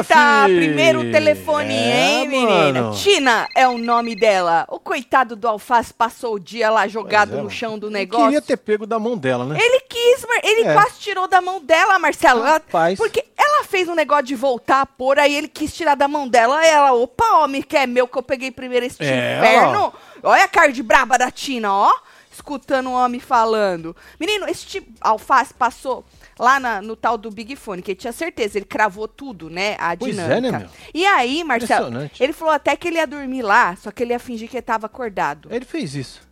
Eita, fi. primeiro telefone, É, hein, menina? mano. Tina é o nome dela. O coitado do Alface passou o dia lá jogado é, no chão do negócio. Queria ter pego da mão dela, né? Ele quis, Mar- ele É. quase tirou da mão dela, Marcelo. Rapaz. Porque ela fez um negócio de voltar a pôr, aí ele quis tirar da mão dela. Ela, opa, homem, que é meu que eu peguei primeiro este É, inferno. Olha a cara de braba da Tina, ó. Escutando o homem falando. Menino, esse tipo, alface passou lá na- no tal do Big Fone, que ele tinha certeza, ele cravou tudo, né? A Pois é, né, meu? E aí, Marcelo, ele falou até que ele ia dormir lá, só que ele ia fingir que ele tava acordado. Ele fez isso.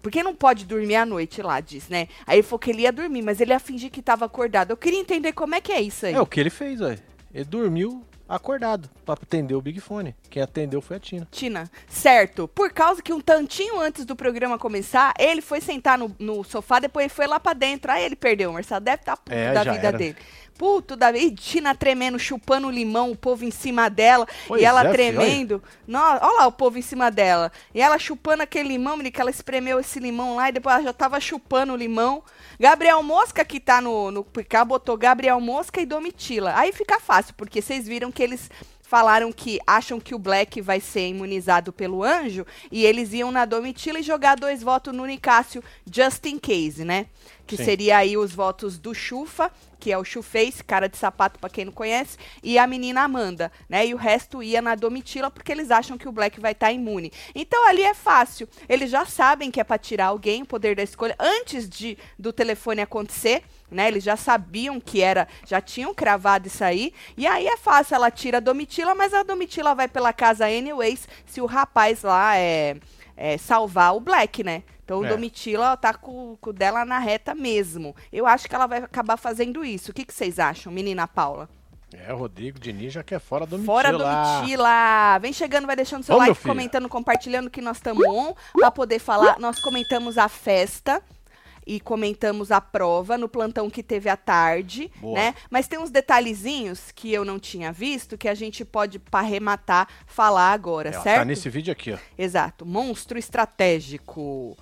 Porque não pode dormir à noite lá, diz, né? Aí ele falou que ele ia dormir, mas ele ia fingir que tava acordado. Eu queria entender como é que é isso aí. É o que ele fez, velho. Ele dormiu acordado pra atender o Big Fone. Quem atendeu foi a Tina. Tina, certo. Por causa que um tantinho antes do programa começar, ele foi sentar no, no sofá, depois ele foi lá pra dentro. Aí ele perdeu, Marcelo. Deve estar puto É, da vida era. dele. Puto da vida. E Tina tremendo, chupando limão, o povo em cima dela. Pois e ela é, tremendo. Nossa, olha lá o povo em cima dela. E ela chupando aquele limão, que ela espremeu esse limão lá e depois ela já tava chupando o limão. Gabriel Mosca, que tá no, no PK, botou Gabriel Mosca e Domitila. Aí fica fácil, porque vocês viram que eles falaram que acham que o Black vai ser imunizado pelo anjo e eles iam na Domitila e jogar dois votos no Nicásio, just in case, né? Que Sim. seria aí os votos do Chufa, que é o Chuface, cara de sapato pra quem não conhece, e a menina Amanda, né? E o resto ia na Domitila porque eles acham que o Black vai estar imune. Então ali é fácil. Eles já sabem que é pra tirar alguém, o poder da escolha, antes de do telefone acontecer, né? Eles já sabiam que era, já tinham cravado isso aí. E aí é fácil, ela tira a Domitila, mas a Domitila vai pela casa anyways, se o rapaz lá é, é salvar o Black, né? Então, É. Domitila tá com com o dela na reta mesmo. Eu acho que ela vai acabar fazendo isso. O que, que vocês acham, menina Paula? É, o Rodrigo Diniz já quer fora do Fora Domitila! Vem chegando, vai deixando seu Ô, like, comentando, compartilhando que nós estamos on pra poder falar. Nós comentamos a festa e comentamos a prova no plantão que teve à tarde, Boa. né? Mas tem uns detalhezinhos que eu não tinha visto que a gente pode, para arrematar, falar agora, É, ó, certo? Tá nesse vídeo aqui, ó. Exato. Monstro estratégico.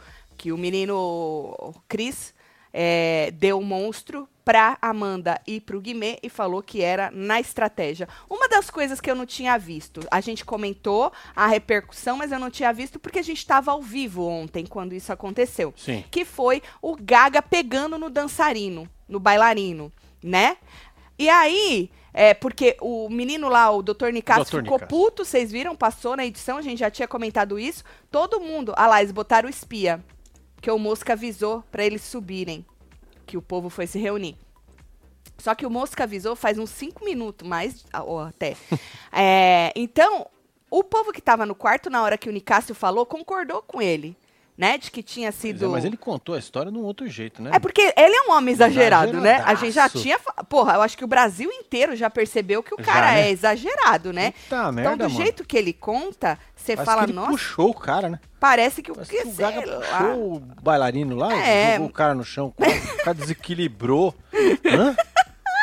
Que o menino Cris é, deu o monstro pra Amanda e pro Guimê e falou que era na estratégia. Uma das coisas que eu não tinha visto, a gente comentou a repercussão, mas eu não tinha visto porque a gente estava ao vivo ontem quando isso aconteceu. Sim. Que foi o Gaga pegando no dançarino, no bailarino, né? E aí, é, porque o menino lá, o Dr. Nicasso, Dr. ficou Nicasso. puto, vocês viram, passou na edição, a gente já tinha comentado isso. Todo mundo, ah lá, eles botaram o espia, que o Mosca avisou pra eles subirem, que o povo foi se reunir. Só que o Mosca avisou faz uns cinco minutos, mais, ah, ou até. É, então, o povo que tava no quarto na hora que o Nicásio falou, concordou com ele, né, de que tinha Pois sido... é, mas ele contou a história de um outro jeito, né? É porque ele é um homem exagerado, né? A gente já tinha. Porra, eu acho que o Brasil inteiro já percebeu que o Já, cara né? é exagerado, né? Merda, então, do mano. jeito que ele conta, você fala, que ele nossa, puxou o cara, né? parece que o Parece que, que o Gaga lá. puxou o bailarino lá, É. jogou o cara no chão, o cara desequilibrou. Hã?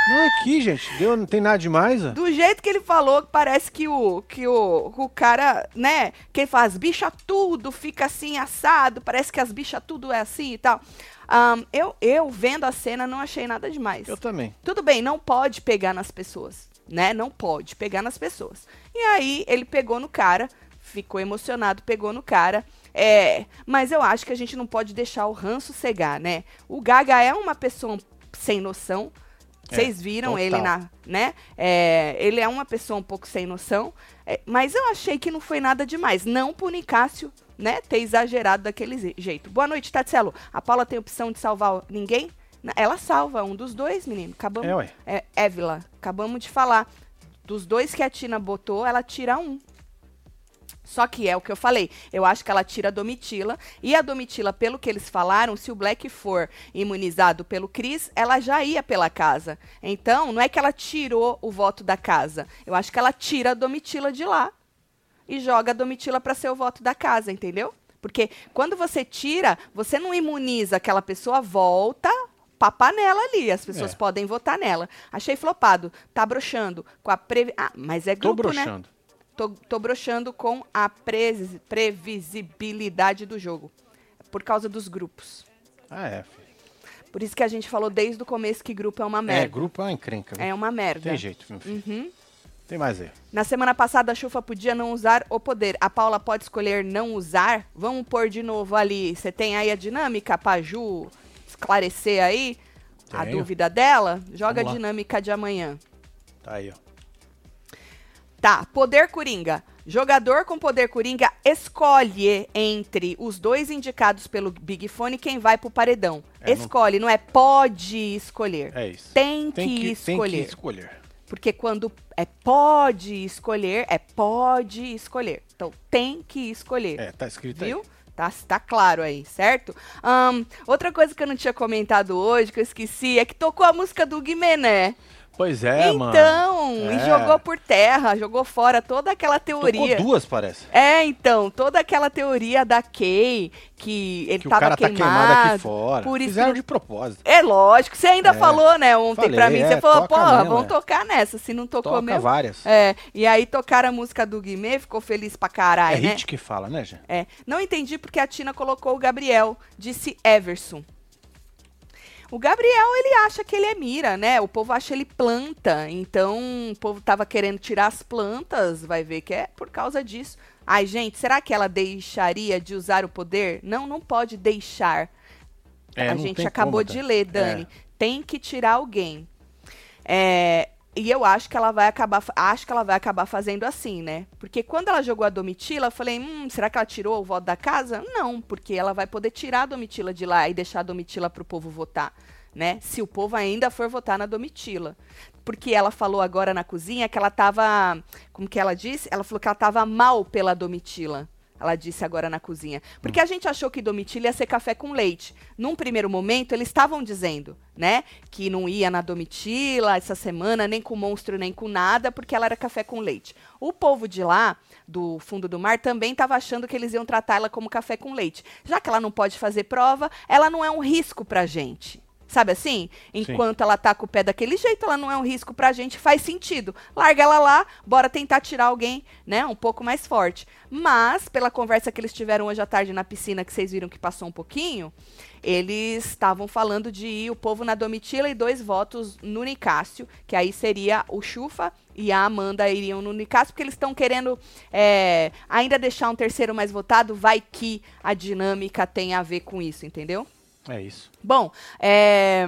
Não é aqui, gente. Deu, não tem nada demais, ó. Do jeito que ele falou, parece que o, que o, o cara, né, que faz bicha tudo, fica assim assado, parece que as bichas tudo é assim e tal. Ahn, eu, eu, vendo a cena, não achei nada demais. Eu também. Tudo bem, não pode pegar nas pessoas, né? Não pode pegar nas pessoas. E aí ele pegou no cara, ficou emocionado, pegou no cara. É, mas eu acho que a gente não pode deixar o ranço cegar, né? O Gaga é uma pessoa sem noção. É, Vocês viram ele total. na, né? É, ele é uma pessoa um pouco sem noção. é, mas eu achei que não foi nada demais. Não pro Nicásio, né? Ter exagerado daquele jeito. Boa noite, Tatselo. A Paula tem opção de salvar ninguém? Ela salva um dos dois, menino. Acabamos. É, ué. É, Évila, acabamos de falar. Dos dois que a Tina botou, ela tira um. Só que é o que eu falei. Eu acho que ela tira a Domitila. E a Domitila, pelo que eles falaram, se o Black for imunizado pelo Cris, ela já ia pela casa. Então, não é que ela tirou o voto da casa. Eu acho que ela tira a Domitila de lá e joga a Domitila para ser o voto da casa, entendeu? Porque quando você tira, você não imuniza aquela pessoa, volta pra panela ali. As pessoas É. podem votar nela. Achei flopado. Tá broxando com a previ... Ah, mas é Tô grupo, né? Tô, tô broxando com a presi- previsibilidade do jogo. Por causa dos grupos. Ah, é, filho. Por isso que a gente falou desde o começo que grupo é uma É, merda. grupo é uma encrenca. viu? É, uma merda. Tem jeito, meu filho. Uhum. Tem mais aí. Na semana passada, a Chufa podia não usar o poder. A Paula pode escolher não usar? Vamos pôr de novo ali. Você tem aí a dinâmica pra Ju esclarecer aí a Tenho. dúvida dela? Joga a dinâmica de amanhã. Tá aí, ó. Tá, poder coringa. Jogador com poder coringa escolhe entre os dois indicados pelo Big Fone quem vai pro paredão. É, não- escolhe, não é pode escolher. É isso. Tem, Tem que, que, escolher. tem que escolher. Porque quando é pode escolher, é pode escolher. Então tem que escolher. É, tá escrito Viu? aí. Tá, tá claro aí, certo? Ahn, outra coisa que eu não tinha comentado hoje, que eu esqueci, é que tocou a música do Guimené. Pois é, mano. então, e É. jogou por terra, jogou fora toda aquela teoria. Tocou duas, parece. É, então, toda aquela teoria da Kay, que ele Que o tava cara tá queimado. queimado aqui fora. por isso Fizeram que- de propósito. É lógico, você ainda É. falou, né, ontem Falei, pra mim. Você é, falou, toca porra, mesmo, vamos é. tocar nessa. Se não tocou Toca mesmo. várias. É, e aí tocaram a música do Guimê, ficou feliz pra É caralho, né? hit que fala, né, gente? É. Não entendi porque a Tina colocou o Gabriel, disse Everson. O Gabriel, ele acha que ele é mira, né? O povo acha ele planta. Então, o povo tava querendo tirar as plantas, vai ver que é por causa disso. Ai, gente, será que ela deixaria de usar o poder? Não, não pode deixar. É, a gente acabou como, de tá? ler, Dani. Tem que tirar alguém. É, e eu acho que ela vai acabar, acho que ela vai acabar fazendo assim, né? Porque quando ela jogou a Domitila, eu falei, hum, será que ela tirou o voto da casa? Não, porque ela vai poder tirar a Domitila de lá e deixar a Domitila pro povo votar, né? Se o povo ainda for votar na Domitila. Porque ela falou agora na cozinha que ela tava, como que ela disse? Ela falou que ela tava mal pela Domitila. Ela disse agora na cozinha. Porque a gente achou que Domitila ia ser café com leite. Num primeiro momento, eles estavam dizendo, né? Que não ia na Domitila essa semana, nem com monstro, nem com nada, porque ela era café com leite. O povo de lá, do fundo do mar, também estava achando que eles iam tratar ela como café com leite. Já que ela não pode fazer prova, ela não é um risco pra gente. Sabe assim? Enquanto ela tá com o pé daquele jeito, ela não é um risco pra gente, faz sentido. Larga ela lá, bora tentar tirar alguém, né, um pouco mais forte. Mas, pela conversa que eles tiveram hoje à tarde na piscina, que vocês viram que passou um pouquinho, eles estavam falando de ir o povo na Domitila e dois votos no Nicásio, que aí seria o Chufa e a Amanda iriam no Nicásio, porque eles estão querendo é, ainda deixar um terceiro mais votado, vai que a dinâmica tem a ver com isso, entendeu? É isso. Bom, é...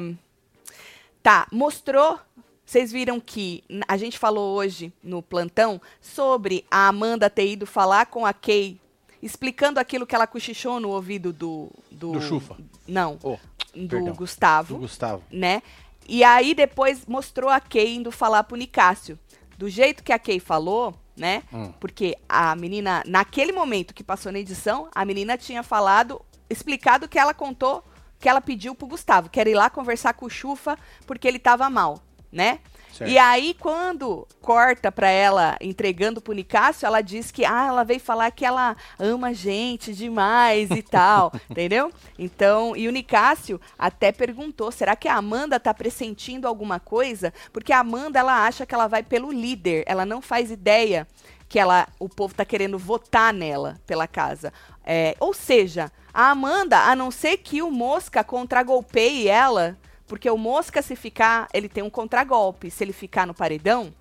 tá, mostrou. Vocês viram que a gente falou hoje no plantão sobre a Amanda ter ido falar com a Kay, explicando aquilo que ela cochichou no ouvido do. Do, Do Chufa. Não, Oh, do perdão. Gustavo do Gustavo. né? E aí depois mostrou a Kay indo falar pro Nicásio. Do jeito que a Kay falou, né? Hum. Porque a menina, naquele momento que passou na edição, a menina tinha falado, explicado que ela contou, que ela pediu pro Gustavo, que era ir lá conversar com o Chufa porque ele tava mal, né? Certo. E aí, quando corta pra ela entregando pro Nicásio, ela diz que ah, ela veio falar que ela ama a gente demais e tal, entendeu? Então, e o Nicásio até perguntou: será que a Amanda tá pressentindo alguma coisa? Porque a Amanda ela acha que ela vai pelo líder, ela não faz ideia que ela, o povo tá querendo votar nela pela casa. É, ou seja, a Amanda, a não ser que o Mosca contragolpeie ela, porque o Mosca, se ficar, ele tem um contragolpe. Se ele ficar no paredão,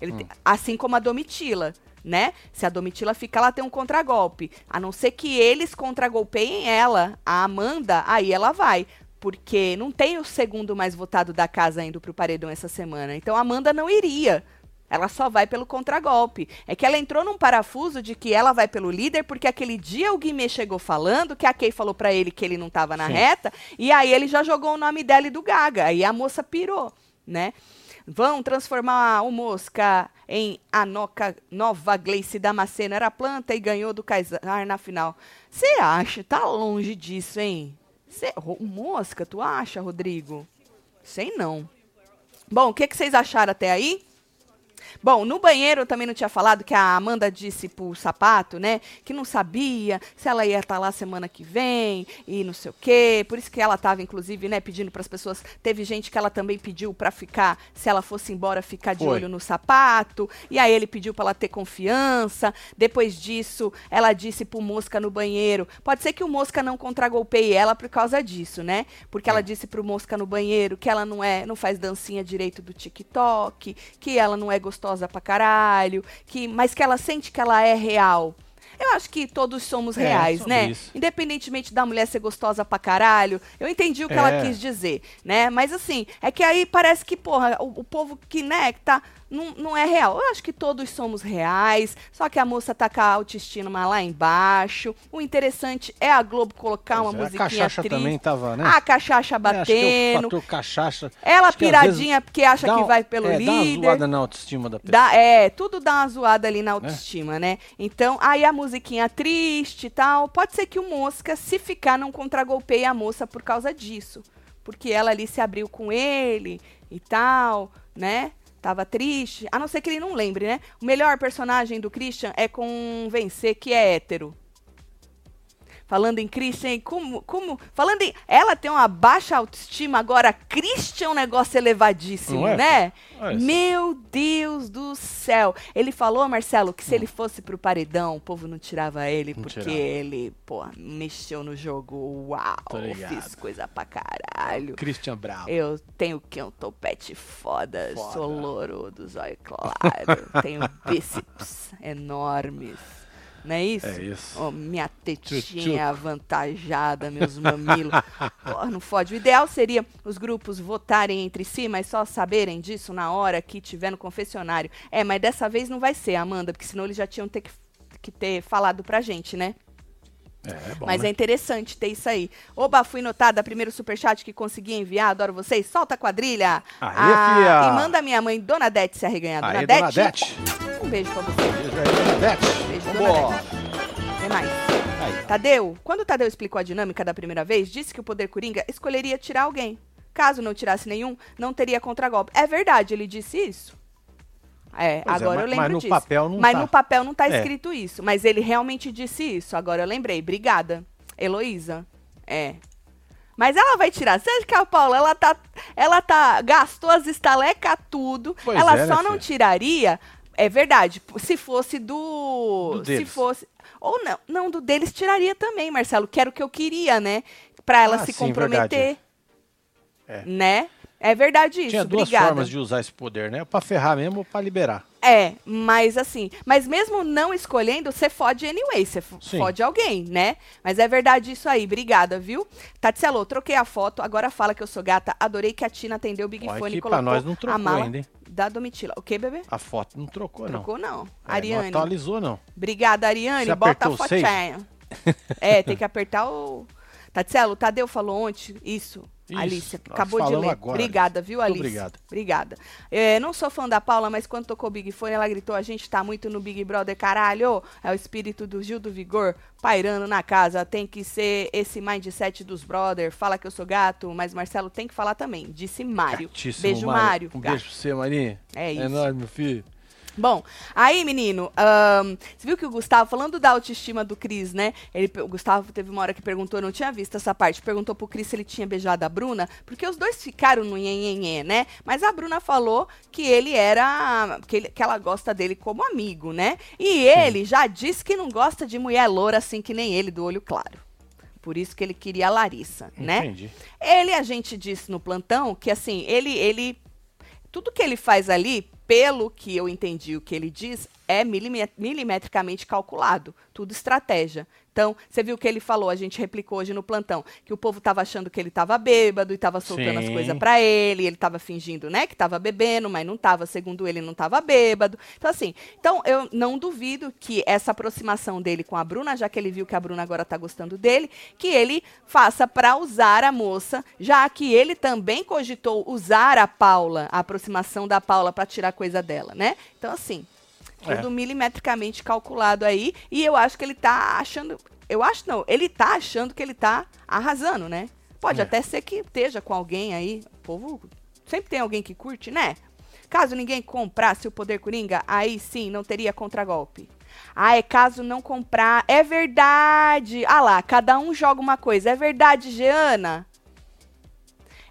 ele tem- assim como a Domitila, né? Se a Domitila ficar, ela tem um contragolpe. A não ser que eles contragolpeiem ela, a Amanda, aí ela vai. Porque não tem o segundo mais votado da casa indo pro paredão essa semana. Então a Amanda não iria. Ela só vai pelo contragolpe. É que ela entrou num parafuso de que ela vai pelo líder, porque aquele dia o Guimê chegou falando que a Kay falou pra ele que ele não tava na Sim. reta, e aí ele já jogou o nome dela e do Gaga. Aí a moça pirou, né? Vão transformar o Mosca em a noca, nova Gleice Damasceno. Era planta e ganhou do Kaysar na final. Você acha? Tá longe disso, hein? Cê, Ro- Mosca, tu acha, Rodrigo? Sei não. Bom, o que, que vocês acharam até aí? Bom, no banheiro eu também não tinha falado que a Amanda disse pro sapato, né? Que não sabia se ela ia estar lá semana que vem e não sei o quê. Por isso que ela tava, inclusive, né, pedindo para as pessoas. Teve gente que ela também pediu para ficar, se ela fosse embora, ficar de Foi. olho no sapato. E aí ele pediu para ela ter confiança. Depois disso, ela disse pro Mosca no banheiro. Pode ser que o Mosca não contragolpeie ela por causa disso, né? Porque ela disse pro Mosca no banheiro que ela não é, não faz dancinha direito do TikTok, que ela não é gostosa gostosa pra caralho, que, mas que ela sente que ela é real. Eu acho que todos somos É, reais, sobre né? isso. Independentemente da mulher ser gostosa pra caralho. Eu entendi o que ela É. quis dizer, né? Mas assim, é que aí parece que, porra, o, o povo que, né, que tá. Não, não é real. Eu acho que todos somos reais, só que a moça tá com a autoestima lá embaixo. O interessante é a Globo colocar uma Pois é, musiquinha A cachaça triste. também tava, né? A cachaça É, é batendo. fator cachaça. ela acho piradinha porque acha que um- vai pelo é, Dá uma líder. zoada na autoestima da pessoa. Dá, é, tudo dá uma zoada ali na autoestima, né? Então, aí a musiquinha triste e tal. Pode ser que o Mosca, se ficar, não contragolpeie a moça por causa disso. Porque ela ali se abriu com ele e tal, né? Tava triste. A não ser que ele não lembre, né? O melhor personagem do Christian é com vencer, que é hétero. Falando em Christian, como, como. Falando em. Ela tem uma baixa autoestima, agora Christian é um negócio elevadíssimo, é? né? É. Meu Deus do céu. Ele falou, Marcelo, que se ele fosse pro paredão, o povo não tirava ele, Não porque tirava. ele, pô, mexeu no jogo. Uau, fiz coisa pra caralho. Christian Bravo. Eu tenho que um topete foda, Foda. sou louro do zóio claro, tenho bíceps enormes. Não é isso? É isso. Ó, minha tetinha avantajada, meus mamilos. Porra, não fode. O ideal seria os grupos votarem entre si, mas só saberem disso na hora que tiver no confessionário. É, mas dessa vez não vai ser, Amanda, porque senão eles já tinham ter que, que ter falado pra gente, né? É, é bom, Mas né? é interessante ter isso aí. Oba, fui notada, primeiro superchat que consegui enviar, adoro vocês. Solta a quadrilha. Aê, Ah, fia. E manda minha mãe, Dona Dete, se arreganhar. Dona Aí, Dete, Dona Dete. um beijo pra você. Beijo aí, Dona Dete. Beijo, Dona Vambora. Tem mais. Aí. Tadeu, quando o Tadeu explicou a dinâmica da primeira vez, disse que o poder coringa escolheria tirar alguém. Caso não tirasse nenhum, não teria contragolpe. É verdade, ele disse isso. É, Pois é, agora mas- eu lembro mas no disso. papel não mas tá. no papel não tá É. escrito isso. Mas ele realmente disse isso. Agora eu lembrei. Obrigada. Heloísa. É. Mas ela vai tirar. Você acha que a Paula, ela tá. Ela tá. Gastou as estalecas tudo. Pois ela é, né, só não filha? tiraria. É verdade. Se fosse do. Do se fosse. Ou não. Não, do deles tiraria também, Marcelo. Que era o que eu queria, né? Pra ela Ah, se sim, comprometer. É. Né? É verdade isso. Tinha duas Obrigada. formas de usar esse poder, né? Pra ferrar mesmo ou pra liberar. É, mas assim, mas mesmo não escolhendo, você fode anyway, você fode alguém, né? Mas é verdade isso aí, obrigada, viu? Tatselo, troquei a foto, agora fala que eu sou gata, adorei que a Tina atendeu o Big Ó, Fone e pra colocou nós não a trocou mala ainda, hein? da Domitila. O que, bebê? A foto não trocou, não. Trocou não. É, Não Ariane, atualizou, não. obrigada, Ariane, Você bota a fotinha. é, tem que apertar o... Tatselo, o Tadeu falou ontem, isso, Isso, nós acabou de ler. agora, Obrigada, viu, Muito Alice? obrigado. Obrigada. É, não sou fã da Paula, mas quando tocou Big Fone, ela gritou: a gente tá muito no Big Brother, caralho. É o espírito do Gil do Vigor pairando na casa. Tem que ser esse mindset dos brother. Fala que eu sou gato, mas Marcelo tem que falar também. Disse Mário. Gatíssimo, Beijo, Mário. Mário. Um Gato. beijo pra você, Marinho. É isso. É nóis, meu filho. Bom, aí, menino, ahn, você viu que o Gustavo, falando da autoestima do Cris, né? Ele, o Gustavo teve uma hora que perguntou, não tinha visto essa parte, perguntou pro Cris se ele tinha beijado a Bruna, porque os dois ficaram no nhenhenhê, né? Mas a Bruna falou que ele era. Que, ele- que ela gosta dele como amigo, né? E ele já disse que não gosta de mulher loura assim que nem ele, do olho claro. Por isso que ele queria a Larissa, né? Entendi. Ele, a gente disse no plantão que assim, ele, ele. Tudo que ele faz ali, pelo que eu entendi o que ele diz, é milime- milimetricamente calculado. Tudo estratégia. Então, você viu o que ele falou, a gente replicou hoje no plantão, que o povo tava achando que ele tava bêbado e tava soltando as Sim. coisas pra ele, ele tava fingindo, né, que tava bebendo, mas não tava, segundo ele, não tava bêbado. Então, assim, então eu não duvido que essa aproximação dele com a Bruna, já que ele viu que a Bruna agora tá gostando dele, que ele faça pra usar a moça, já que ele também cogitou usar a Paula, a aproximação da Paula pra tirar coisa dela, né? Então, assim, É. tudo milimetricamente calculado aí. E eu acho que ele tá achando. Eu acho não, ele tá achando que ele tá arrasando, né? Pode É. até ser que esteja com alguém aí. O povo sempre tem alguém que curte, né? Caso ninguém comprasse o poder coringa, aí sim não teria contragolpe. Ah, é caso não comprar. É verdade. Ah lá, cada um joga uma coisa. É verdade, Jeana?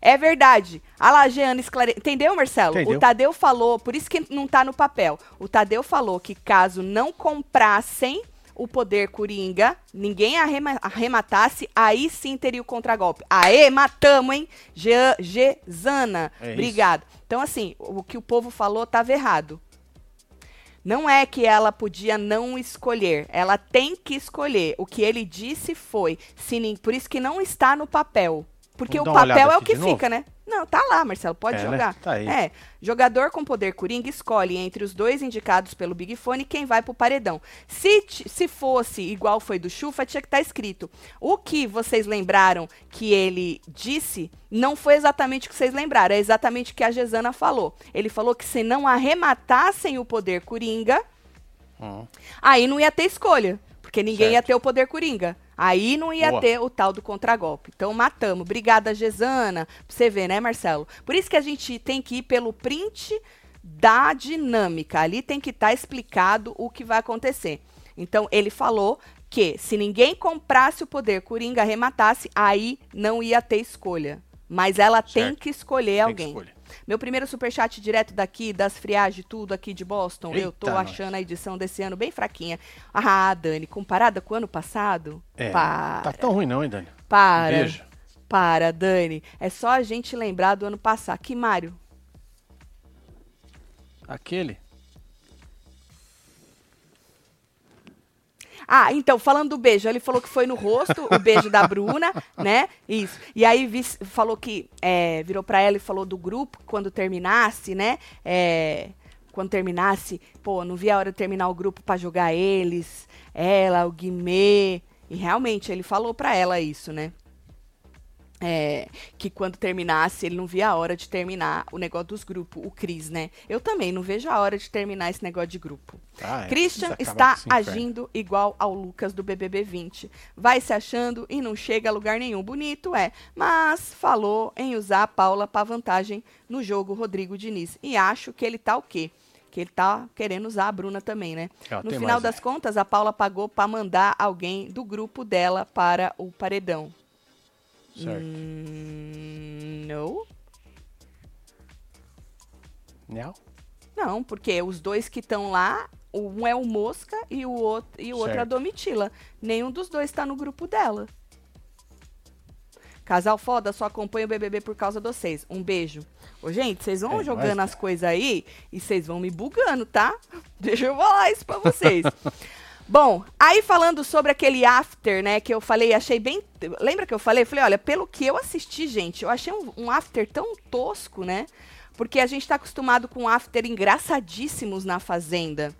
É verdade. Ah lá, Jeana esclare... Entendeu, Marcelo? Entendeu. O Tadeu falou, por isso que não tá no papel. O Tadeu falou que caso não comprassem o poder coringa, ninguém arrema- arrematasse, aí sim teria o contragolpe. Aê, matamos, hein? Je Gesana. É isso. Obrigado. Então, assim, o que o povo falou tava errado. Não é que ela podia não escolher, ela tem que escolher. O que ele disse foi, se, por isso que não está no papel. Porque Vamos o papel é o que fica, né? Não, tá lá, Marcelo, pode É, né? jogar. Tá aí. É, jogador com poder coringa escolhe entre os dois indicados pelo Big Fone quem vai pro paredão. Se, se fosse igual foi do Chufa, tinha que estar escrito. O que vocês lembraram que ele disse não foi exatamente o que vocês lembraram, é exatamente o que a Gesana falou. Ele falou que se não arrematassem o poder coringa, Hum. aí não ia ter escolha, porque ninguém ia Certo. ter o poder coringa. Aí não ia Boa. ter o tal do contragolpe. Então matamos. Obrigada, Gesana. Pra você ver, né, Marcelo? Por isso que a gente tem que ir pelo print da dinâmica. Ali tem que estar explicado o que vai acontecer. Então, ele falou que se ninguém comprasse o poder coringa, arrematasse, aí não ia ter escolha. Mas ela tem Certo. que escolher Tem que alguém. escolher. Meu primeiro superchat direto daqui, das friagens, tudo aqui de Boston. eu tô Eita, achando a edição desse ano bem fraquinha. Ah, Dani, comparada com o ano passado? É, para, tá tão ruim não, hein, Dani? para, Beijo. para, Dani. É só a gente lembrar do ano passado. Que Mário? Aquele. Ah, então, falando do beijo, ele falou que foi no rosto, o beijo da Bruna, né? Isso. E aí vi- falou que, é, virou pra ela e falou do grupo, quando terminasse, né? É, quando terminasse, pô, não via a hora de terminar o grupo pra jogar eles, ela, o Guimê. E realmente, ele falou pra ela isso, né? É, que quando terminasse, ele não via a hora de terminar o negócio dos grupos, o Cris, né? Eu também não vejo a hora de terminar esse negócio de grupo. Ah, é, Christian está inferno. agindo igual ao Lucas do BBB 20. Vai se achando e não chega a lugar nenhum. Bonito é, mas falou em usar a Paula para vantagem no jogo Rodrigo Diniz. E acho que ele tá o quê? Que ele tá querendo usar a Bruna também, né? Ela no final mais, das é. contas, a Paula pagou para mandar alguém do grupo dela para o paredão. Certo. Hum, não. Não? Não, porque os dois que estão lá, um é o Mosca e o outro, e o outro é a. Domitila. Nenhum dos dois está no grupo dela. Casal foda, só acompanha o BBB por causa de vocês. Um beijo. Ô, gente, vocês vão É jogando nóis, as coisas aí e vocês vão me bugando, tá? Deixa eu falar isso pra vocês. Bom, aí falando sobre aquele after, né, que eu falei, achei bem. Lembra que eu falei? Eu falei, olha, pelo que eu assisti, gente, eu achei um, um after tão tosco, né? Porque a gente tá acostumado com after engraçadíssimos na Fazenda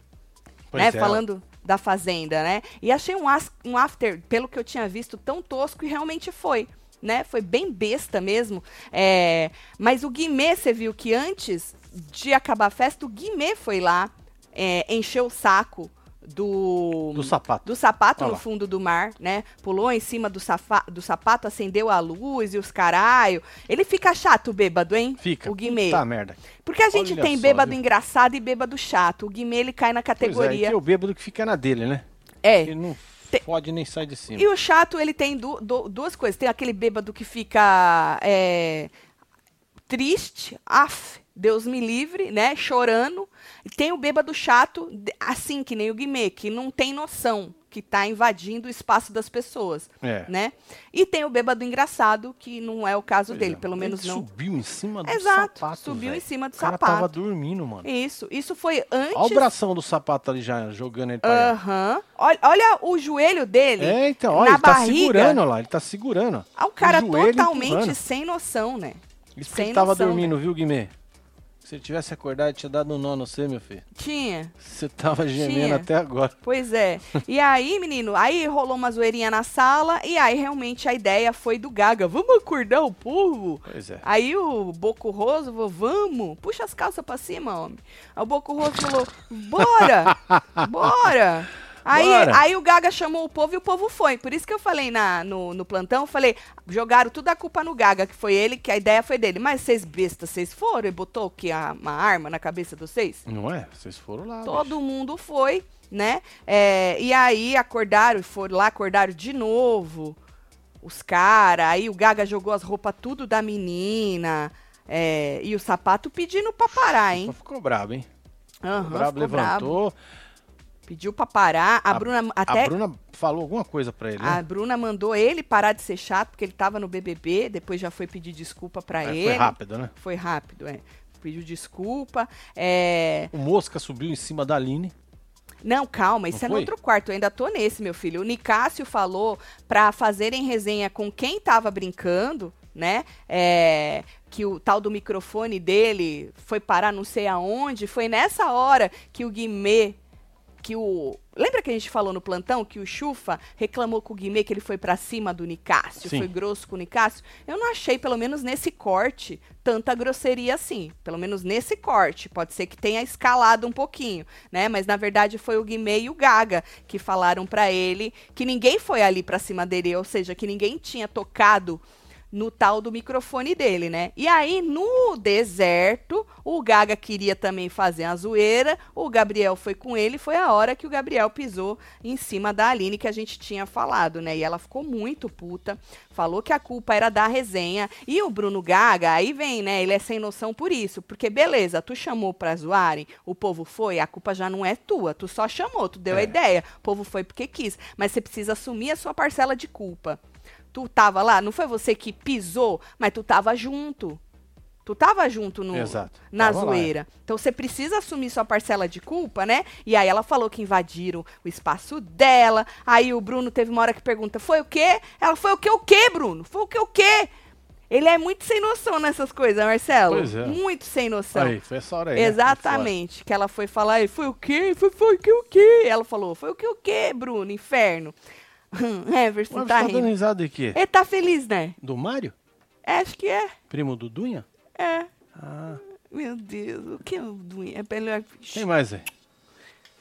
Pois né? é. Falando da Fazenda, né? E achei um, um after, pelo que eu tinha visto, tão tosco e realmente foi. Né? Foi bem besta mesmo. É, Mas o Guimê, você viu que antes de acabar a festa, o Guimê foi lá, é, encheu o saco do. Do sapato. Do sapato no fundo do mar, né? Pulou em cima do, safa- do sapato, acendeu a luz e os caralho. Ele fica chato, bêbado, hein? Fica. O Guimê. Tá merda. Porque a gente Olha tem só, bêbado viu? engraçado e bêbado chato. O Guimê, ele cai na Pois é, categoria. é o bêbado que fica na dele, né? é. Ele não Tem- pode nem sair de cima. E o chato, ele tem du- du- duas coisas. Tem aquele bêbado que fica é, triste, af, Deus me livre, né? Chorando. Tem o bêbado chato, assim, que nem o Guimê, que não tem noção, que tá invadindo o espaço das pessoas, É. né? E tem o bêbado engraçado, que não é o caso Pois dele, é. pelo menos Ele não. subiu em cima do Exato, sapato. subiu velho. em cima do O cara sapato. tava dormindo, mano. Isso, isso foi antes. Olha o bração do sapato ali já jogando ele pra. Aham. Olha, olha o joelho dele. É, então, olha, na ele tá barriga. segurando, olha lá, ele tá segurando. Ah, o cara O totalmente empurrando. sem noção, né? Isso porque Sem ele tava noção, dormindo, viu, Guimê? Se ele tivesse acordado, tinha dado um nó no você, meu filho. Tinha. Você tava gemendo Tinha. até agora. Pois é. E aí, menino, aí rolou uma zoeirinha na sala e aí realmente a ideia foi do Gaga. Vamos acordar o povo? Pois é. Aí o Boco Roso falou, vamos, puxa as calças pra cima, homem. Aí o Boco Roso falou, bora, bora. Aí, Bora. aí o Gaga chamou o povo e o povo foi. Por isso que eu falei na, no, no plantão, falei, jogaram tudo a culpa no Gaga, que foi ele, que a ideia foi dele. Mas vocês bestas, vocês foram e botou o que? A- Uma arma na cabeça de vocês? Não é? Vocês foram lá. Todo mundo foi, né? É, e aí acordaram, e foram lá, acordaram de novo os caras. Aí o Gaga jogou as roupas tudo da menina. é, e o sapato pedindo pra parar, bicho. hein? Ficou brabo, hein? Aham, Ficou brabo, ficou brabo. Pediu pra parar. A, Bruna até. A Bruna falou alguma coisa pra ele, A né? Bruna mandou ele parar de ser chato, porque ele tava no BBB, depois já foi pedir desculpa pra É, ele. foi rápido, né? Foi rápido, é. pediu desculpa. É... O Mosca subiu em cima da Aline. Não, calma, isso Não é no outro quarto. Eu ainda tô nesse, meu filho. O Nicásio falou pra fazerem resenha com quem tava brincando, né? É, que o tal do microfone dele foi parar não sei aonde. Foi nessa hora que o Guimê. Que o. Lembra que a gente falou no plantão que o Chufa reclamou com o Guimê que ele foi pra cima do Nicásio? Sim. Foi grosso com o Nicásio? Eu não achei, pelo menos nesse corte, tanta grosseria assim. Pelo menos nesse corte. Pode ser que tenha escalado um pouquinho, né? Mas na verdade foi o Guimê e o Gaga que falaram pra ele que ninguém foi ali pra cima dele, ou seja, que ninguém tinha tocado no tal do microfone dele, né? E aí, no deserto, o Gaga queria também fazer a zoeira, o Gabriel foi com ele, foi a hora que o Gabriel pisou em cima da Aline, que a gente tinha falado, né? E ela ficou muito puta, falou que a culpa era da resenha. E o Bruno Gaga, aí vem, né? Ele é sem noção por isso, porque beleza, tu chamou pra zoarem, o povo foi, a culpa já não é tua, tu só chamou, tu deu a É. ideia, o povo foi porque quis, mas você precisa assumir a sua parcela de culpa. Tu tava lá, não foi você que pisou, mas tu tava junto. Tu tava junto no, Exato. na Tava lá, é. zoeira. Então você precisa assumir sua parcela de culpa, né? E aí ela falou que invadiram o espaço dela. Aí o Bruno teve uma hora que pergunta: foi o quê? Ela foi o quê? O quê, Bruno? Foi o quê? O quê? Ele é muito sem noção nessas coisas, Marcelo. Pois é. Muito sem noção. Aí, foi essa hora aí. né? Exatamente. Que ela foi falar, e foi o quê? Foi, foi o quê? O quê? Ela falou, foi o quê? O quê, Bruno? Inferno. Everson Mas tá tá dando rindo. risada de quê? Ele tá feliz, né? Do Mário? É, acho que é. Primo do Dunha? É. Ah, Meu Deus, o que é o doente? É melhor. tem mais aí.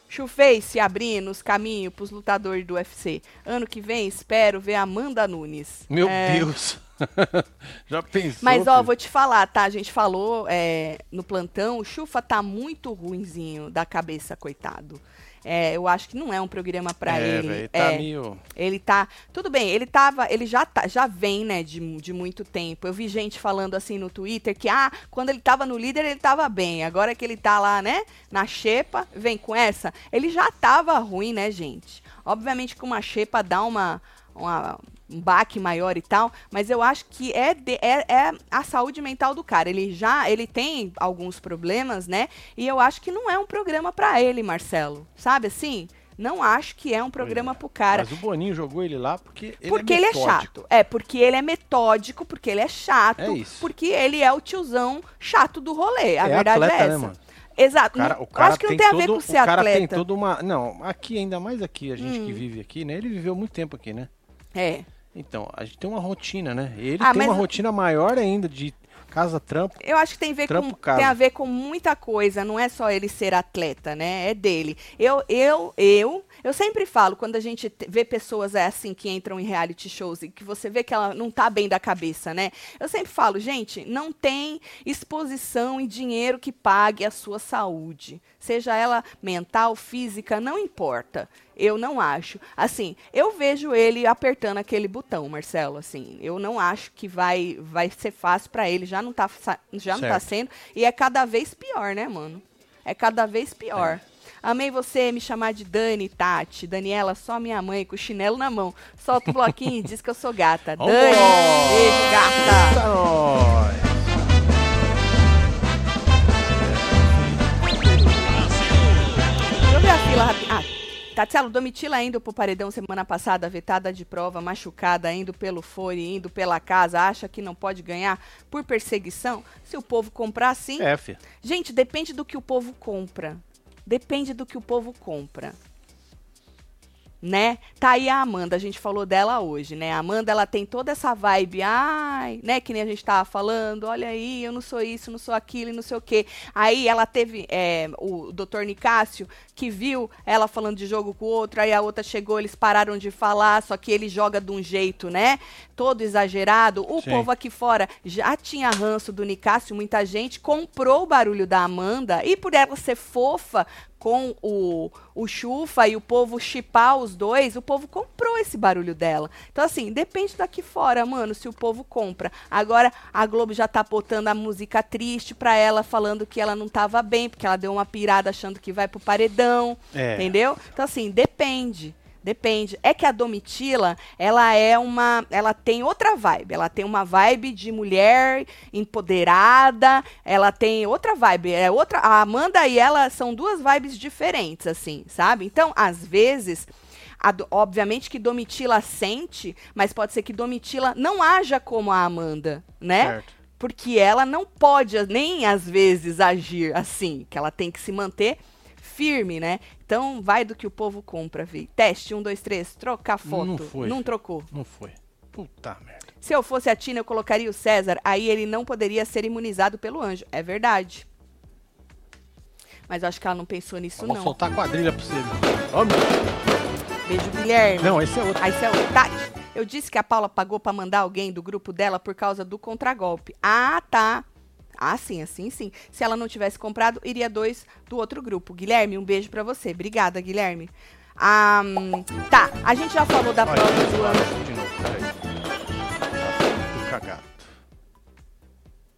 Chuface abrindo os caminhos pros lutadores do UFC. Ano que vem, espero ver Amanda Nunes. Meu É, Deus. Já pensou? Mas, ó, filho? vou te falar, tá? A gente falou é, no plantão, o Chufa tá muito ruinzinho da cabeça, coitado. É, eu acho que não é um programa pra é, ele. velho, tá é, meio... Ele tá. Tudo bem, ele tava. Ele já, tá, já vem, né, de, de muito tempo. Eu vi gente falando assim no Twitter que, ah, quando ele tava no líder, ele tava bem. Agora que ele tá lá, né, na xepa, vem com essa. Ele já tava ruim, né, gente? Obviamente que uma xepa dá uma. Uma um baque maior e tal, mas eu acho que é, de- é, é a saúde mental do cara. Ele já ele tem alguns problemas, né? E eu acho que não é um programa pra ele, Marcelo. Sabe assim? Não acho que é um programa é. pro cara. Mas o Boninho jogou ele lá porque ele Porque é ele é chato. É, porque ele é metódico, porque ele é chato. É isso. Porque ele é o tiozão chato do rolê. A É verdade atleta, é né, essa. mano? Exato. O cara, o cara acho que não tem a ver com ser O cara tem atleta. toda uma... Não, aqui, ainda mais aqui, a gente Hum. que vive aqui, né? Ele viveu muito tempo aqui, né? É. Então, a gente tem uma rotina, né? Ele Ah, tem uma rotina maior ainda de casa, trampo. Eu acho que tem, a ver com, Trampo, casa. tem a ver com muita coisa, não é só ele ser atleta, né? É dele. Eu, eu, eu, eu sempre falo, quando a gente te- vê pessoas é, assim que entram em reality shows e que você vê que ela não tá bem da cabeça, né? Eu sempre falo, gente, não tem exposição e dinheiro que pague a sua saúde. Seja ela mental, física, não importa. Eu não acho. Assim, eu vejo ele apertando aquele botão, Marcelo, assim. Eu não acho que vai vai ser fácil pra ele, já não tá já não tá Certo. sendo e é cada vez pior, né, mano? É cada vez pior. Amei você me chamar de Dani, Tati. Daniela, só minha mãe, com o chinelo na mão. Solta o bloquinho e diz que eu sou gata. Dani, beijo, gata. Tatielo, Domitila indo pro paredão semana passada, vetada de prova, machucada, indo pelo fone, indo pela casa, acha que não pode ganhar por perseguição? Se o povo comprar, sim. É, filho. Gente, depende do que o povo compra. Depende do que o povo compra. Né? Tá aí a Amanda, a gente falou dela hoje, né? A Amanda, ela tem toda essa vibe, ai, né? Que nem a gente tava falando, olha aí, eu não sou isso, não sou aquilo e não sei o quê. Aí ela teve é, o doutor Nicásio, que viu ela falando de jogo com o outro, aí a outra chegou, eles pararam de falar, só que ele joga de um jeito, né? Todo exagerado. O Sim. povo aqui fora já tinha ranço do Nicásio, muita gente comprou o barulho da Amanda, e por ela ser fofa com o, o Chufa e o povo chipar os dois, o povo comprou esse barulho dela. Então, assim, depende daqui fora, mano, se o povo compra. Agora, a Globo já tá botando a música triste pra ela, falando que ela não tava bem, porque ela deu uma pirada achando que vai pro paredão, É. entendeu? Então, assim, depende. Depende. É que a Domitila, ela é uma. Ela tem outra vibe. Ela tem uma vibe de mulher empoderada. Ela tem outra vibe. É outra. A Amanda e ela são duas vibes diferentes, assim, sabe? Então, às vezes. Obviamente que Domitila sente, mas pode ser que Domitila não haja como a Amanda, né? Certo. Porque ela não pode nem às vezes agir assim, que ela tem que se manter firme, né? Então vai do que o povo compra, Vi. Teste, um, dois, três, trocar foto. Não foi. Não trocou. Não foi. Puta merda. Se eu fosse a Tina, eu colocaria o César, aí ele não poderia ser imunizado pelo anjo. É verdade. Mas eu acho que ela não pensou nisso, Vamos não. soltar a quadrilha pra você. Vamos. Beijo, Guilherme. Não, esse é outro. Aí, Céu, Tati, eu disse que a Paula pagou pra mandar alguém do grupo dela por causa do contragolpe. Ah, tá. Ah, sim, assim sim. Se ela não tivesse comprado, iria dois do outro grupo. Guilherme, um beijo pra você. Obrigada, Guilherme. Ah, hum, tá, a gente já falou da Olha, prova deixa do falar de novo, peraí. Tá cagado.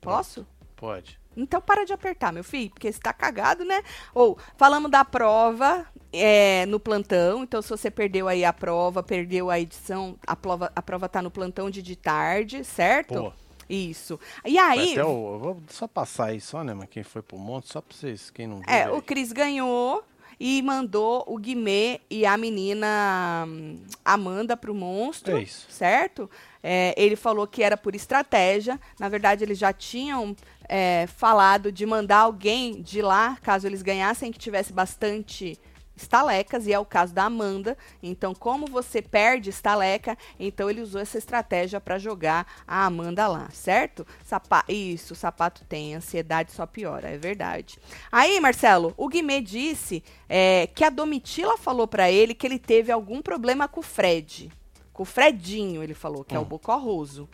Posso? Pode. Então para de apertar, meu filho, porque você tá cagado, né? Ou, falamos da prova é, no plantão, então se você perdeu aí a prova, perdeu a edição, a prova, a prova tá no plantão de de tarde, certo? Pô, Isso. E aí, até o, eu vou só passar aí só, né, mas quem foi pro monte, só pra vocês, quem não viu. é, aí. o Cris ganhou e mandou o Guimê e a menina hum, Amanda pro monstro, É isso. certo? É, ele falou que era por estratégia. Na verdade, eles já tinham é, falado de mandar alguém de lá, caso eles ganhassem, que tivesse bastante estalecas, e é o caso da Amanda. Então, como você perde estaleca, então ele usou essa estratégia para jogar a Amanda lá, certo? Sapa Isso, o sapato tem, ansiedade só piora, é verdade. Aí, Marcelo, o Guimê disse é, que a Domitila falou para ele que ele teve algum problema com o Fred. Com o Fredinho, ele falou, que é o Hum. Bocorroso.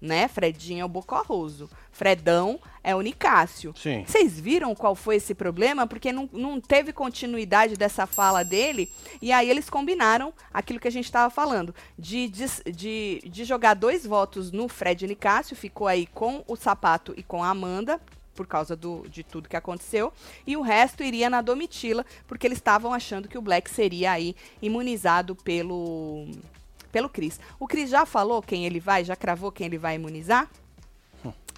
Né? Fredinho é o Bocorroso. Fredão é o Nicásio. Sim. Vocês viram qual foi esse problema? Porque não, não teve continuidade dessa fala dele. E aí eles combinaram aquilo que a gente estava falando. De, de, de, de jogar dois votos no Fred Nicásio. Ficou aí com o Sapato e com a Amanda. Por causa do, de tudo que aconteceu. E o resto iria na Domitila. Porque eles estavam achando que o Black seria aí imunizado pelo, pelo Cris. O Cris já falou quem ele vai? Já cravou quem ele vai imunizar?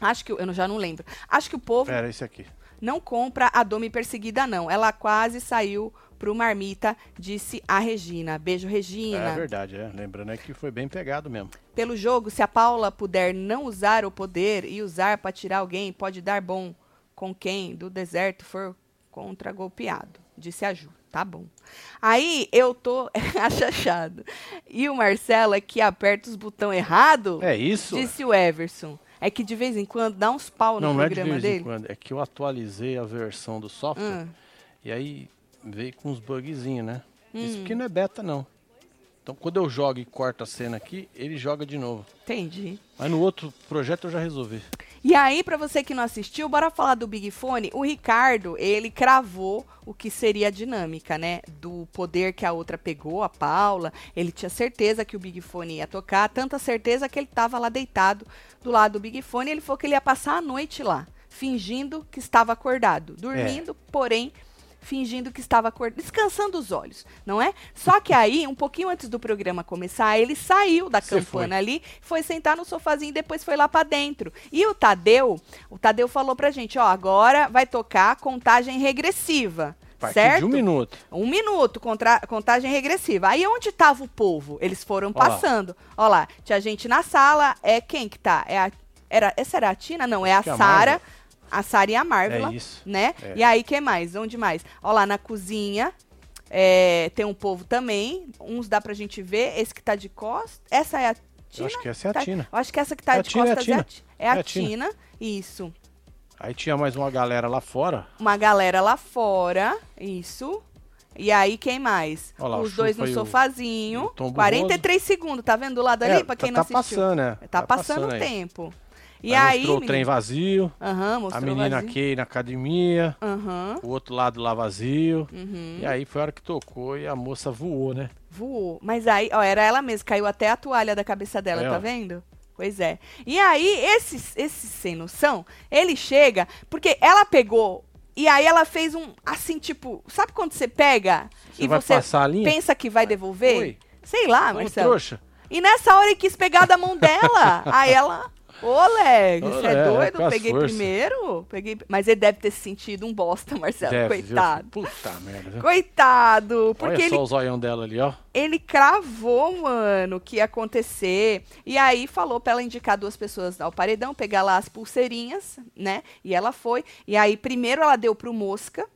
Acho que eu já não lembro. Acho que o povo Pera, esse aqui. não compra a Domi Perseguida, não. Ela quase saiu pro Marmita, disse a Regina. Beijo, É Regina. verdade, é. Lembrando é que foi bem pegado mesmo. Pelo jogo, se a Paula puder não usar o poder e usar pra tirar alguém, pode dar bom com quem do deserto for contra-golpeado, disse a Ju. Tá bom. Aí eu tô achachado. E o Marcelo é que aperta os botões errado, É isso? disse o Everson. É que de vez em quando dá uns pau no não, não é de programa vez em dele. quando. É que eu atualizei a versão do software Hum. e aí veio com uns bugzinhos, né? Hum. Isso aqui não é beta, não. Então quando eu jogo e corto a cena aqui, ele joga de novo. Entendi. Mas no outro projeto eu já resolvi. E aí, pra você que não assistiu, bora falar do Big Fone. O Ricardo, ele cravou o que seria a dinâmica, né? Do poder que a outra pegou, a Paula. Ele tinha certeza que o Big Fone ia tocar, tanta certeza que ele tava lá deitado do lado do Big Fone. Ele falou que ele ia passar a noite lá, fingindo que estava acordado, dormindo, porém fingindo que estava acordado, descansando os olhos, não é? Só que aí, um pouquinho antes do programa começar, ele saiu da Você campana foi. ali, foi sentar no sofazinho e depois foi lá pra dentro. E o Tadeu, o Tadeu falou pra gente, ó, agora vai tocar contagem regressiva. Partir certo? de um minuto. Um minuto, contra- contagem regressiva. Aí onde tava o povo? Eles foram Ó lá. passando. Ó lá, tinha gente na sala. É quem que tá? É a, era, essa era a Tina? Não, é a é a Sara. A Sara e a Marvel, É isso. né? É. E aí, quem mais? Onde mais? Ó lá, na cozinha. é, tem um povo também. Uns dá pra gente ver. Esse que tá de costas. Essa é a Tina? Eu acho que essa é a Tá- Tina. Eu acho que essa que tá É de Tina, é a costas Tina. é a, Ti- é a É a Tina. Tina. Isso. Aí tinha mais uma galera lá fora. Uma galera lá fora. Isso. E aí, quem mais? Lá, o Os dois no o- sofazinho. o Tom 43 segundos, tá vendo do lado ali? É, pra quem tá, não tá assistiu. passando, né? Tá, passando o aí. E Aí aí. mostrou o trem vazio, Aham, a menina vazio. aqui na academia, Aham. o outro lado lá vazio. Uhum. E aí foi a hora que tocou e a moça voou, né? Voou. Mas aí, ó, era ela mesma, caiu até a toalha da cabeça dela, É, tá ó. vendo? Pois é. E aí, esse, esse sem noção, ele chega, porque ela pegou E aí ela fez um, assim, tipo, sabe quando você pega Você e você passar a linha? pensa que vai devolver? Oi. Sei lá, Marcelo. trouxa. E nessa hora ele quis pegar da mão dela. aí ela, ô, Leg, você é é, doido? Peguei forças. primeiro. Peguei... Mas ele deve ter se sentido um bosta, Marcelo. Deve, viu? Coitado. Puta merda, viu? Coitado. Porque Olha ele só o zoião dela ali, ó. ele cravou, mano, que ia acontecer. E aí falou pra ela indicar duas pessoas ao paredão, pegar lá as pulseirinhas, né? E ela foi. E aí, primeiro ela deu pro Mosca,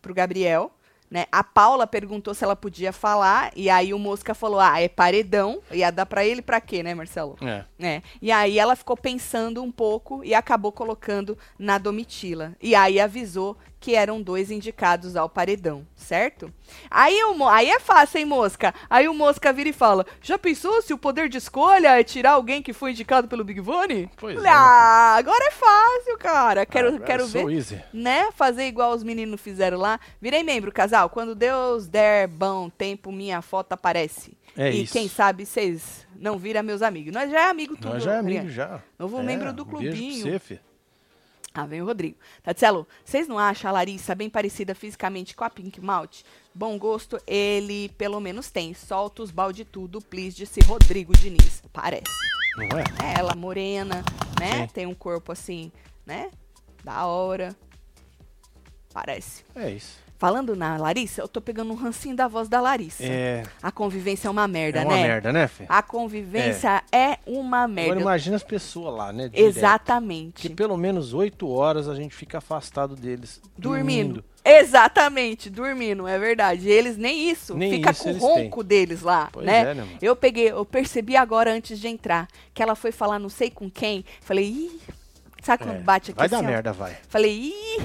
pro Gabriel, né? A Paula perguntou se ela podia falar. E aí o Mosca falou: ah, é paredão. Ia dar pra ele pra quê, né, Marcelo? É. É. E aí ela ficou pensando um pouco e acabou colocando na Domitila. E aí avisou que eram dois indicados ao paredão, certo? Aí, o, mo- aí é fácil, hein, Mosca? Aí o Mosca vira e fala: Já pensou se o poder de escolha é tirar alguém que foi indicado pelo Big Bunny? Pois Falei, é. Ah, agora é fácil, cara. Quero, Agora quero ver easy. né? Fazer igual os meninos fizeram lá. Virei membro, casal. Quando Deus der bom tempo, minha foto aparece. É e isso. quem sabe vocês não viram meus amigos. Nós já é amigo tudo. Nós já é Rodrigo. amigo, já. Novo É, membro do um beijo pra clubinho. você, fi. Ah, vem o Rodrigo. Tatielo, vocês não acham a Larissa bem parecida fisicamente com a Pink Malt? Bom gosto ele pelo menos tem. Solta os balde tudo, please, disse Rodrigo Diniz. Parece. Não é? É, ela morena, né? Sim. Tem um corpo assim, né? Da hora. Parece. É isso. Falando na Larissa, eu tô pegando um rancinho da voz da Larissa. É, A convivência é uma merda, é uma né? merda, né, fi? A convivência é, uma merda. Agora imagina as pessoas lá, né? direto. Exatamente. Que pelo menos oito horas a gente fica afastado deles. Dormindo. Exatamente, dormindo, é verdade. Eles nem isso, Nem fica isso com o ronco deles lá, Pois né? é, né, mano? Eu peguei, eu percebi agora antes de entrar que ela foi falar não sei com quem. Falei, ih, sabe quando É, bate aqui Vai assim, dar ó? merda, vai. Falei, ih.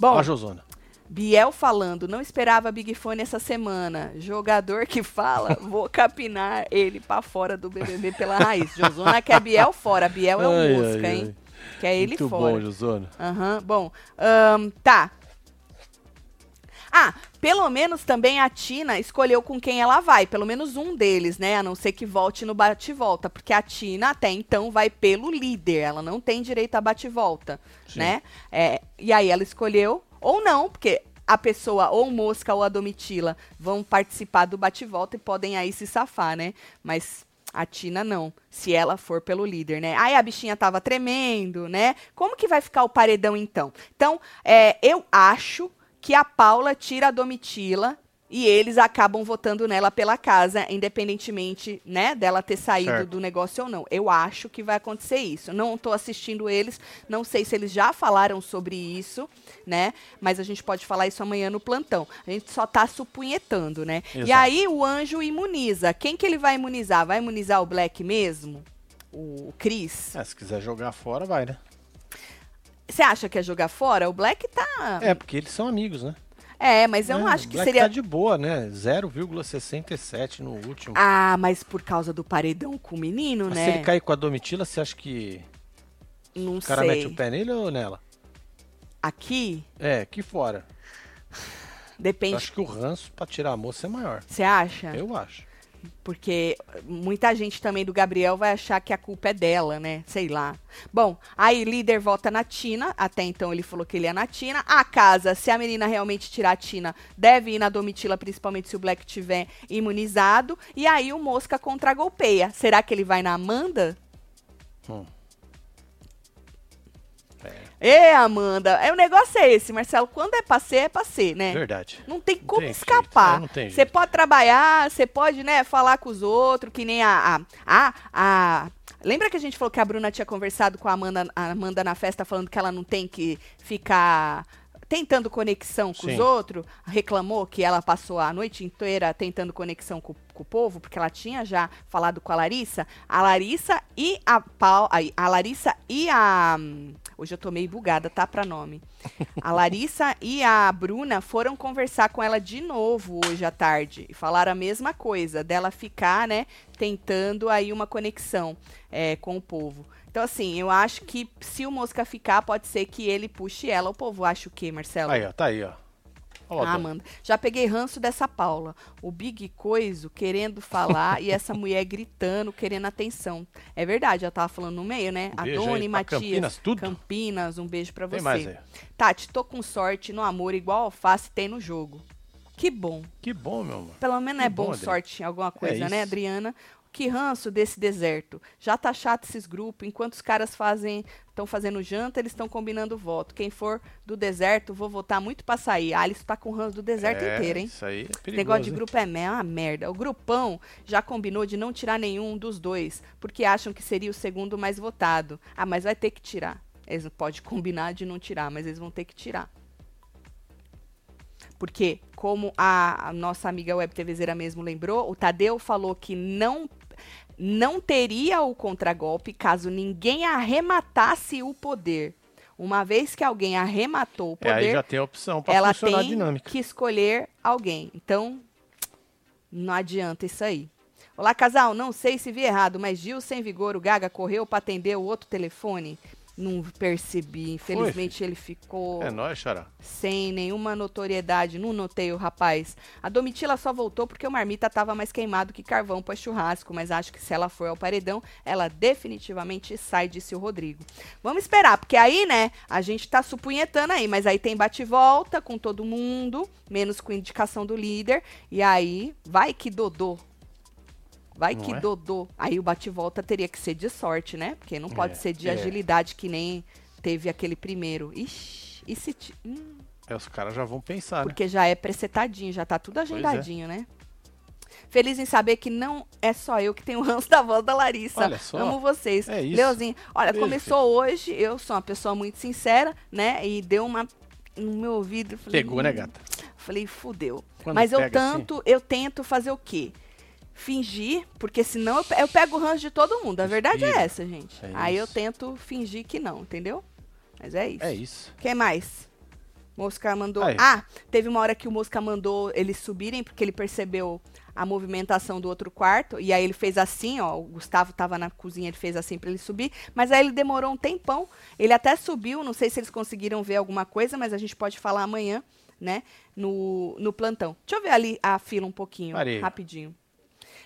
Bom, Ó a Josona. Biel falando, não esperava Big Fone essa semana. Jogador que fala, vou capinar ele pra fora do BBB pela raiz. Josona quer Biel fora. Biel é um Ai, mosca, ai, hein? Quer ele Muito fora. bom, Josona. Aham, bom. ahn, tá. Ah, pelo menos também a Tina escolheu com quem ela vai. Pelo menos um deles, né? A não ser que volte no bate-volta. Porque a Tina até então vai pelo líder. Ela não tem direito a bate-volta, né? É, e aí ela escolheu, ou não, porque a pessoa, ou Mosca ou a Domitila, vão participar do bate-volta e podem aí se safar, né? Mas a Tina não, se ela for pelo líder, né? Aí a bichinha tava tremendo, né? Como que vai ficar o paredão então? Então, é, eu acho que a Paula tira a Domitila e eles acabam votando nela pela casa, independentemente, né, dela ter saído Certo. do negócio ou não. Eu acho que vai acontecer isso. Não tô assistindo eles, não sei se eles já falaram sobre isso, né? Mas a gente pode falar isso amanhã no plantão. A gente só tá supunhetando, né? E Exato. aí o anjo imuniza. Quem que ele vai imunizar? Vai imunizar o Black mesmo? O Chris? É, se quiser jogar fora, vai, né? Você acha que é jogar fora? O Black tá. É, porque eles são amigos, né? É, mas eu É, não acho o que Black seria. tá de boa, né? 0,67 no último. Ah, mas por causa do paredão com o menino, Mas né? se ele cair com a Domitila, você acha que Não o cara sei. mete o pé nele ou nela? Aqui, É, aqui fora. Eu depende. acho que o ranço pra tirar a moça é maior. Você acha? Eu acho. Porque muita gente também do Gabriel vai achar que a culpa é dela, né? Sei lá. Bom, aí líder vota na Tina. Até então ele falou que ele é na Tina. A casa, se a menina realmente tirar a Tina, deve ir na Domitila, principalmente se o Black tiver imunizado. E aí o Mosca contra-golpeia. Será que ele vai na Amanda? Hum. Ê, Amanda, é, o negócio é esse, Marcelo. Quando é pra ser, é pra ser, né? Verdade. Não tem como tem escapar. É, não tem Você jeito. pode trabalhar, você pode, né, falar com os outros, que nem a, a, a, a- Lembra que a gente falou que a Bruna tinha conversado com a Amanda, a Amanda na festa, falando que ela não tem que ficar tentando conexão com os Sim. outros? Reclamou que ela passou a noite inteira tentando conexão com, com o povo, porque ela tinha já falado com a Larissa. A Larissa e a ai, a Larissa e a Hoje eu tô meio bugada, tá? Pra nome. A Larissa e a Bruna foram conversar com ela de novo hoje à tarde. E falaram a mesma coisa, dela ficar, né, tentando aí uma conexão é, com o povo. Então, assim, eu acho que se o Mosca ficar, pode ser que ele puxe ela. O povo acha o quê, Marcelo? Aí, ó, tá aí, ó. Ah, Dani. Amanda. Já peguei ranço dessa Paula. O Big Coiso querendo falar e essa mulher gritando, querendo atenção. É verdade, ela tava falando no meio, né? Um a Dona e Matias. Campinas, tudo? Campinas, um beijo pra Tem você. mais aí. Tati, tô com sorte no amor igual alface tem no jogo. Que bom. Que bom, meu amor. Pelo menos Que é bom, bom, sorte em alguma coisa, né, isso. Adriana? Que ranço desse deserto. Já tá chato esses grupos. Enquanto os caras fazem, estão fazendo janta, eles estão combinando voto. Quem for do deserto, vou votar muito pra sair. A Alice tá com ranço do deserto É, inteiro, hein? Isso aí é perigoso. negócio de hein? grupo é é uma merda. O grupão já combinou de não tirar nenhum dos dois, porque acham que seria o segundo mais votado. Ah, mas vai ter que tirar. Eles não podem combinar de não tirar, mas eles vão ter que tirar. Porque, como a, a nossa amiga Web TVzeira mesmo lembrou, o Tadeu falou que não, não teria o contragolpe caso ninguém arrematasse o poder. Uma vez que alguém arrematou o É, aí poder, já tem a opção pra ela funcionar a tem dinâmica. que escolher alguém. Então, não adianta isso aí. Olá, casal. Não sei se vi errado, mas Gil sem vigor, o Gaga correu para atender o outro telefone? Não percebi. Infelizmente, ele ficou É nóis, Xará. sem nenhuma notoriedade. Não notei o rapaz. A Domitila só voltou porque o marmita tava mais queimado que carvão para churrasco, mas acho que se ela for ao paredão, ela definitivamente sai, disse o Rodrigo. Vamos esperar, porque aí, né, a gente tá supunhetando aí, mas aí tem bate-volta com todo mundo, menos com indicação do líder, e aí vai que dodô. Vai Não que é? dodô. Aí o bate-volta teria que ser de sorte, né? Porque não pode É, ser de é. agilidade que nem teve aquele primeiro. Ixi, e se. ti- hum, É, os caras já vão pensar, né? porque já é presetadinho, já tá tudo agendadinho, né? Feliz em saber que não é só eu que tenho o ranço da voz da Larissa. Olha só. Amo vocês. É isso. Leozinho, olha, Beijo, começou hoje, eu sou uma pessoa muito sincera, né? E deu uma no meu ouvido. Falei, Pegou, né, "Hum", gata? Falei, fudeu. Quando Mas eu assim? tanto, eu tento fazer o quê? Fingir, porque senão eu, pe- eu pego o ranço de todo mundo. A verdade é essa, gente. É Aí eu tento fingir que não, entendeu? Mas é isso. É isso. Quem mais? Mosca mandou. Aí. Ah, teve uma hora que o Mosca mandou eles subirem, porque ele percebeu a movimentação do outro quarto. E aí ele fez assim, ó. O Gustavo tava na cozinha, ele fez assim pra ele subir. Mas aí ele demorou um tempão. Ele até subiu, não sei se eles conseguiram ver alguma coisa, mas a gente pode falar amanhã, né? No, no plantão. Deixa eu ver ali a fila um pouquinho, Parei. rapidinho.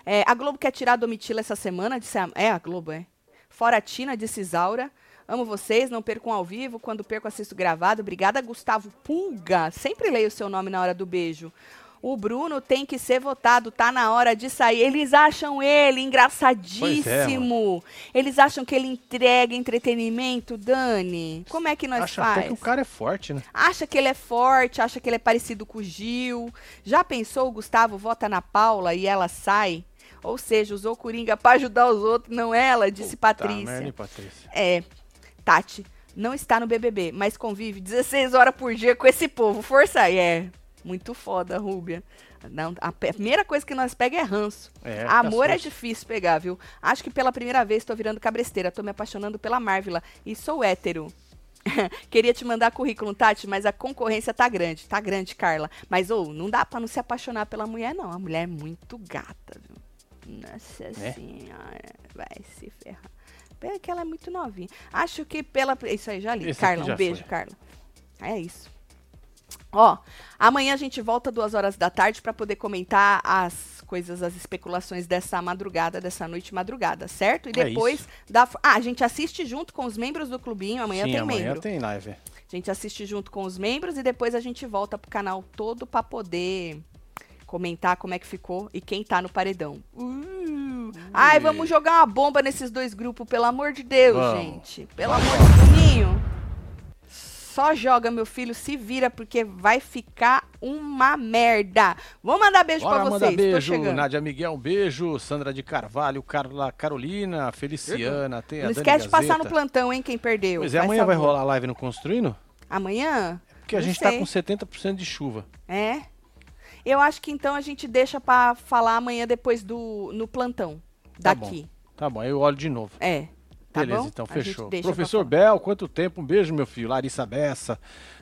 É, a Globo quer tirar a Domitila essa semana, disse a, é a Globo, é. Fora a Tina, disse Isaura. Amo vocês, não percam ao vivo. Quando perco, assisto gravado. Obrigada, Gustavo Pulga. Sempre leio o seu nome na hora do beijo. O Bruno tem que ser votado, tá na hora de sair. Eles acham ele engraçadíssimo. Eles acham que ele entrega entretenimento, Dani. Como é que nós Acha faz? até que o cara é forte, né? Acha que ele é forte, acha que ele é parecido com o Gil. Já pensou o Gustavo vota na Paula e ela sai? Ou seja, usou Coringa pra ajudar os outros, não ela, disse Tá, Patrícia. merda, Patrícia. É, Tati, não está no BBB, mas convive 16 horas por dia com esse povo. Força aí, é. Muito foda, Rúbia. Não, a primeira coisa que nós pega é ranço. É, Amor é difícil pegar, viu? Acho que pela primeira vez tô virando cabresteira, tô me apaixonando pela Marvila e sou hétero. Queria te mandar currículo, Tati, mas a concorrência tá grande. Tá grande, Carla. Mas, ô, não dá pra não se apaixonar pela mulher, não. A mulher é muito gata, viu? Nossa É? senhora. Vai se ferrar. Pena que ela é muito novinha. Acho que pela. Isso aí, já li. Esse Carla, aqui um já beijo, foi. Carla. É isso. Ó, amanhã a gente volta duas horas da tarde pra poder comentar as coisas, as especulações dessa madrugada, dessa noite madrugada, certo? E É depois isso. da. Ah, a gente assiste junto com os membros do clubinho. Amanhã Sim, tem amanhã membro. tem live. é. A gente assiste junto com os membros e depois a gente volta pro canal todo pra poder comentar como é que ficou e quem tá no paredão. Uh. Ai, vamos jogar uma bomba nesses dois grupos, pelo amor de Deus, Vamos. gente. Pelo amor de Juninho. Só joga, meu filho, se vira, porque vai ficar uma merda. Vou mandar beijo Bora pra mandar vocês. Beijo. Nádia Miguel, um beijo. Sandra de Carvalho, Carla Carolina, Feliciana, tem a Não Dani esquece de passar no Gazeta. plantão, hein, quem perdeu. Pois é, amanhã vai rolar live no Construindo? Amanhã? Porque a Não gente sei. tá com 70% de chuva. É. Eu acho que então a gente deixa pra falar amanhã depois do no plantão Tá daqui. Tá bom, aí eu olho de novo. É. Tá Beleza, bom? então, fechou. Professor Bel, quanto tempo? Um beijo, meu filho. Larissa Bessa.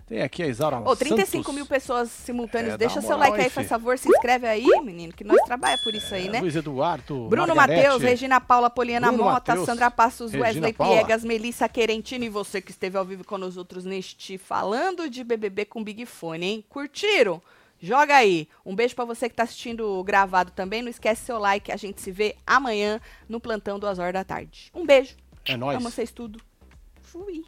Tem aqui a Isaura Ô, 35 Santos. mil pessoas simultâneas. É, Deixa seu like aí, aí, faz favor. Se inscreve aí, menino, que nós trabalhamos por isso aí, né? Luiz Eduardo. Bruno. Matheus, Regina Paula, Poliana Bruno Mota, Mateus, Sandra Passos, Regina Wesley Paula. Piegas, Melissa Querentino e você que esteve ao vivo com nós outros neste Falando de BBB com Big Fone, hein? Curtiram? Joga aí. Um beijo pra você que tá assistindo gravado também. Não esquece seu like. A gente se vê amanhã no plantão, duas horas da tarde. Um beijo. É nóis. Amo vocês tudo. Fui.